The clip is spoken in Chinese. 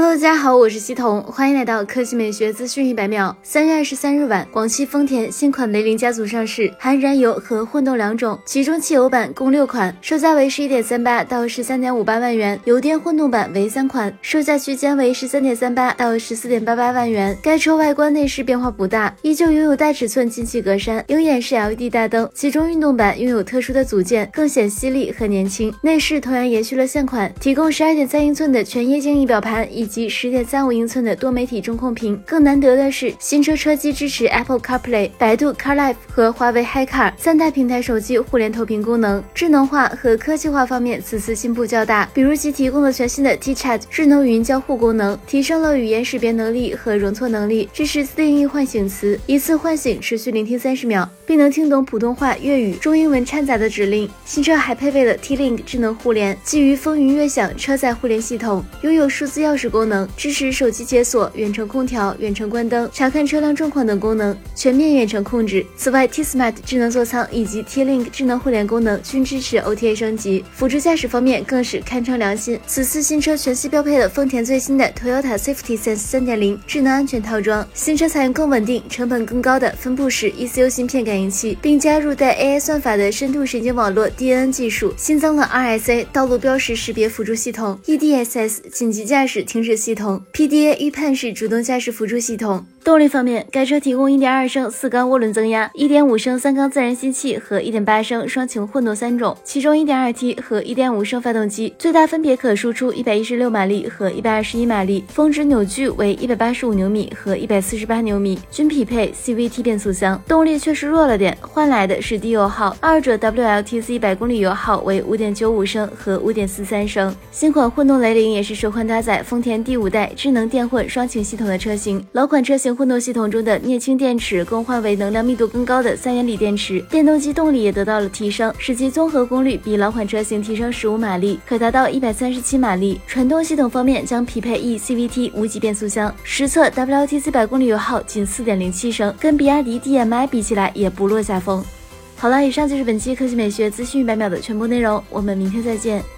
Hello，大家好，我是西彤，欢迎来到科技美学资讯一百秒。三月二十三日晚，广汽丰田新款雷凌家族上市，含燃油和混动两种，其中汽油版共六款，售价为十一点三八到十三点五八万元，油电混动版为三款，售价区间为十三点三八到十四点八八万元。该车外观内饰变化不大，依旧拥有大尺寸进气格栅，鹰眼式 LED 大灯，其中运动版拥有特殊的组件，更显犀利和年轻。内饰同样延续了现款，提供十二点三英寸的全液晶仪表盘。以及十点三五英寸的多媒体中控屏，更难得的是，新车车机支持 Apple CarPlay、百度 CarLife 和华为 HiCar 三大平台手机互联投屏功能。智能化和科技化方面，此次进步较大。比如其提供了全新的 T-Chat 智能语音交互功能，提升了语言识别能力和容错能力，支持自定义唤醒词，一次唤醒持续聆听三十秒，并能听懂普通话、粤语、中英文掺杂的指令。新车还配备了 T-Link 智能互联，基于风云悦享车载互联系统，拥有数字钥匙。功功能支持手机解锁、远程空调、远程关灯、查看车辆状况等功能，全面远程控制。此外，T-Smart 智能座舱以及 T-Link 智能互联功能均支持 OTA 升级。辅助驾驶方面更是堪称良心。此次新车全系标配了丰田最新的 Toyota Safety Sense 3.0智能安全套装。新车采用更稳定、成本更高的分布式 ECU 芯片感应器，并加入带 AI 算法的深度神经网络 DNN 技术，新增了 RSA 道路标识识别辅助系统、EDSS 紧急驾驶。停停止系统、PDA 预判式主动驾驶辅助系统。动力方面，该车提供1.2升四缸涡轮增压、1.5升三缸自然吸气和1.8升双擎混动三种，其中 1.2T 和1.5升发动机最大分别可输出116马力和121马力，峰值扭矩为185牛米和148牛米，均匹配 CVT 变速箱。动力确实弱了点，换来的是低油耗，二者 WLTC 百公里油耗为5.95升和5.43升。新款混动雷凌也是首款搭载丰田第五代智能电混双擎系统的车型，老款车型。混动系统中的镍氢电池更换为能量密度更高的三元锂电池，电动机动力也得到了提升，使其综合功率比老款车型提升十五马力，可达到一百三十七马力。传动系统方面将匹配 eCVT 无级变速箱，实测 WLTC 百公里油耗仅四点零七升，跟比亚迪 DMI 比起来也不落下风。好了，以上就是本期科技美学资讯一百秒的全部内容，我们明天再见。